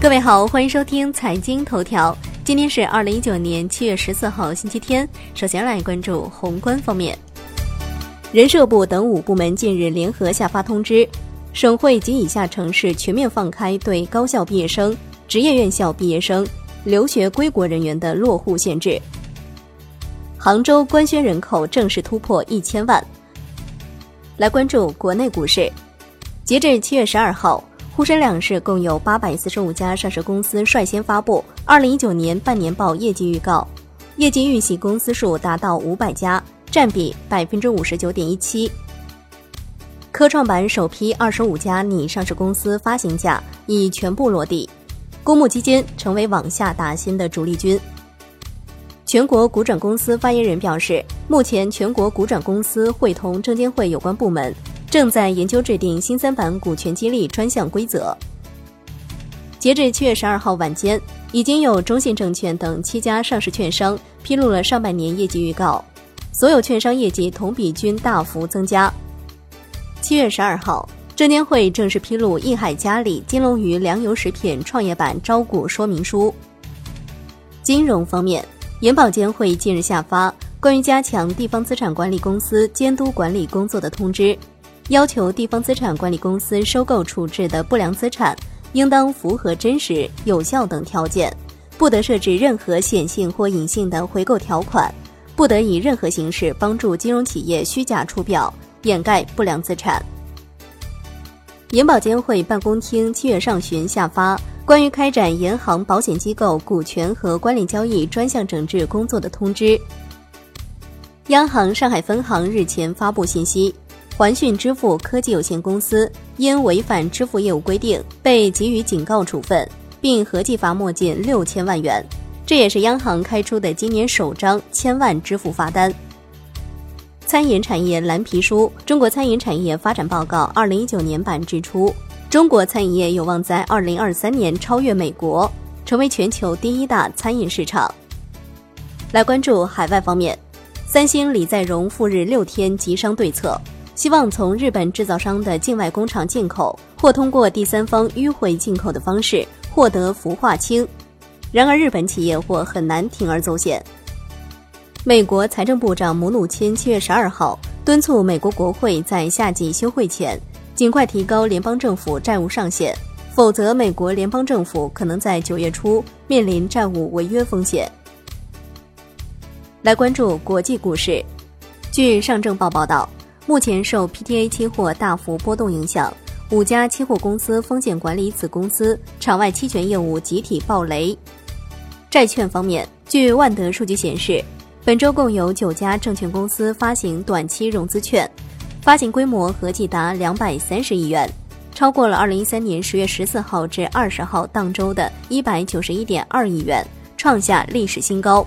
各位好，欢迎收听财经头条。今天是二零一九年七月十四号，星期天。首先来关注宏观方面，人社部等五部门近日联合下发通知，省会及以下城市全面放开对高校毕业生、职业院校毕业生、留学归国人员的落户限制。杭州官宣人口正式突破一千万。来关注国内股市，截至七月十二号。沪深两市共有八百四十五家上市公司率先发布二零一九年半年报业绩预告，业绩预喜公司数达到五百家，占比百分之五十九点一七。科创板首批二十五家拟上市公司发行价已全部落地，公募基金成为往下打新的主力军。全国股转公司发言人表示，目前全国股转公司会同证监会有关部门。正在研究制定新三板股权激励专项规则。截至七月十二号晚间，已经有中信证券等七家上市券商披露了上半年业绩预告，所有券商业绩同比均大幅增加。七月十二号，证监会正式披露益海嘉里金龙鱼粮油食品创业板招股说明书。金融方面，银保监会近日下发关于加强地方资产管理公司监督管理工作的通知。要求地方资产管理公司收购处置的不良资产，应当符合真实、有效等条件，不得设置任何显性或隐性的回购条款，不得以任何形式帮助金融企业虚假出表、掩盖不良资产。银保监会办公厅七月上旬下发关于开展银行、保险机构股权和关联交易专项整治工作的通知。央行上海分行日前发布信息。环讯支付科技有限公司因违反支付业务规定，被给予警告处分，并合计罚没近六千万元。这也是央行开出的今年首张千万支付罚单。餐饮产业蓝皮书《中国餐饮产业发展报告（二零一九年版）》指出，中国餐饮业有望在二零二三年超越美国，成为全球第一大餐饮市场。来关注海外方面，三星李在镕赴日六天急商对策。希望从日本制造商的境外工厂进口，或通过第三方迂回进口的方式获得氟化氢。然而，日本企业或很难铤而走险。美国财政部长姆努钦七月十二号敦促美国国会在夏季休会前尽快提高联邦政府债务上限，否则美国联邦政府可能在九月初面临债务违约风险。来关注国际股市，据上证报报道。目前受 PTA 期货大幅波动影响，五家期货公司风险管理子公司场外期权业务集体暴雷。债券方面，据万德数据显示，本周共有九家证券公司发行短期融资券，发行规模合计达两百三十亿元，超过了二零一三年十月十四号至二十号当周的一百九十一点二亿元，创下历史新高。